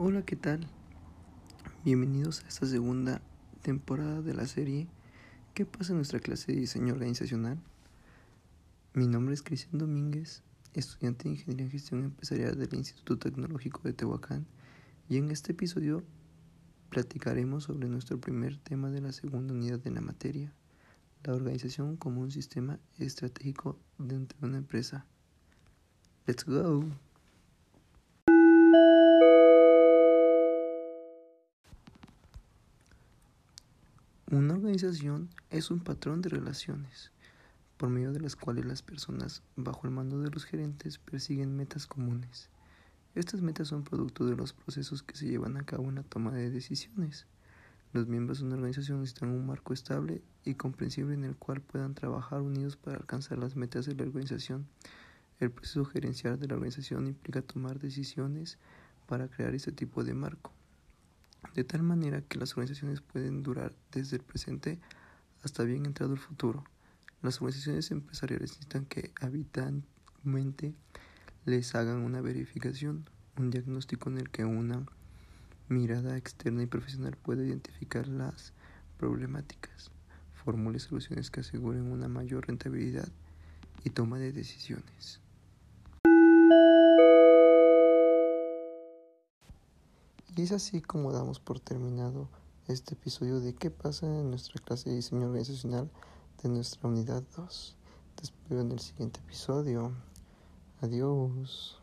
Hola, ¿qué tal? Bienvenidos a esta segunda temporada de la serie ¿Qué pasa en nuestra clase de diseño organizacional? Mi nombre es Cristian Domínguez, estudiante de Ingeniería en Gestión Empresarial del Instituto Tecnológico de Tehuacán, y en este episodio platicaremos sobre nuestro primer tema de la segunda unidad de la materia, la organización como un sistema estratégico dentro de una empresa. Let's go! Una organización es un patrón de relaciones, por medio de las cuales las personas, bajo el mando de los gerentes, persiguen metas comunes. Estas metas son producto de los procesos que se llevan a cabo en la toma de decisiones. Los miembros de una organización necesitan un marco estable y comprensible en el cual puedan trabajar unidos para alcanzar las metas de la organización. El proceso gerencial de la organización implica tomar decisiones para crear este tipo de marco de tal manera que las organizaciones pueden durar desde el presente hasta bien entrado el futuro. Las organizaciones empresariales necesitan que habitualmente les hagan una verificación, un diagnóstico en el que una mirada externa y profesional pueda identificar las problemáticas, formule soluciones que aseguren una mayor rentabilidad y toma de decisiones. Y es así como damos por terminado este episodio de qué pasa en nuestra clase de diseño organizacional de nuestra unidad 2. Te espero en el siguiente episodio. Adiós.